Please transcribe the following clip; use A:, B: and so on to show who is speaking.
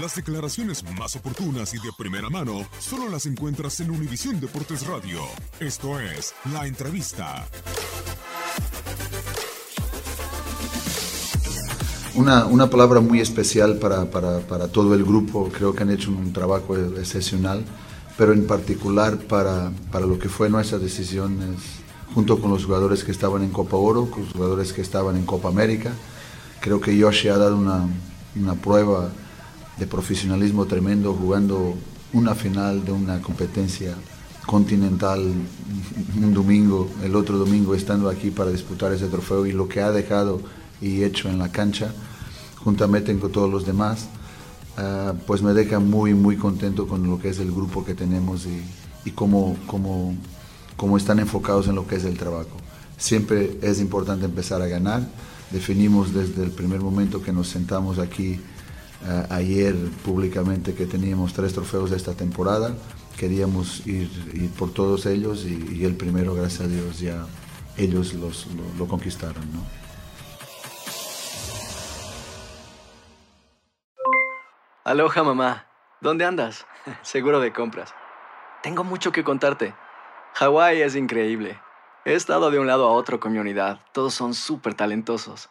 A: Las declaraciones más oportunas y de primera mano solo las encuentras en Univisión Deportes Radio. Esto es La Entrevista.
B: Una, una palabra muy especial para, para, para todo el grupo, creo que han hecho un trabajo excepcional, pero en particular para, para lo que fue nuestras decisiones, junto con los jugadores que estaban en Copa Oro, con los jugadores que estaban en Copa América. Creo que Yoshi ha dado una, una prueba de profesionalismo tremendo jugando una final de una competencia continental un domingo, el otro domingo estando aquí para disputar ese trofeo y lo que ha dejado y hecho en la cancha, juntamente con todos los demás, uh, pues me deja muy, muy contento con lo que es el grupo que tenemos y, y cómo, cómo, cómo están enfocados en lo que es el trabajo. Siempre es importante empezar a ganar. Definimos desde el primer momento que nos sentamos aquí ayer públicamente que teníamos tres trofeos de esta temporada. Queríamos ir, por todos ellos y, el primero, gracias a Dios, ya ellos los, lo, lo conquistaron. ¿no?
C: Aloha mamá, ¿dónde andas? Seguro de compras. Tengo mucho que contarte. Hawái es increíble. He estado de un lado a otro con mi unidad. Todos son súper talentosos.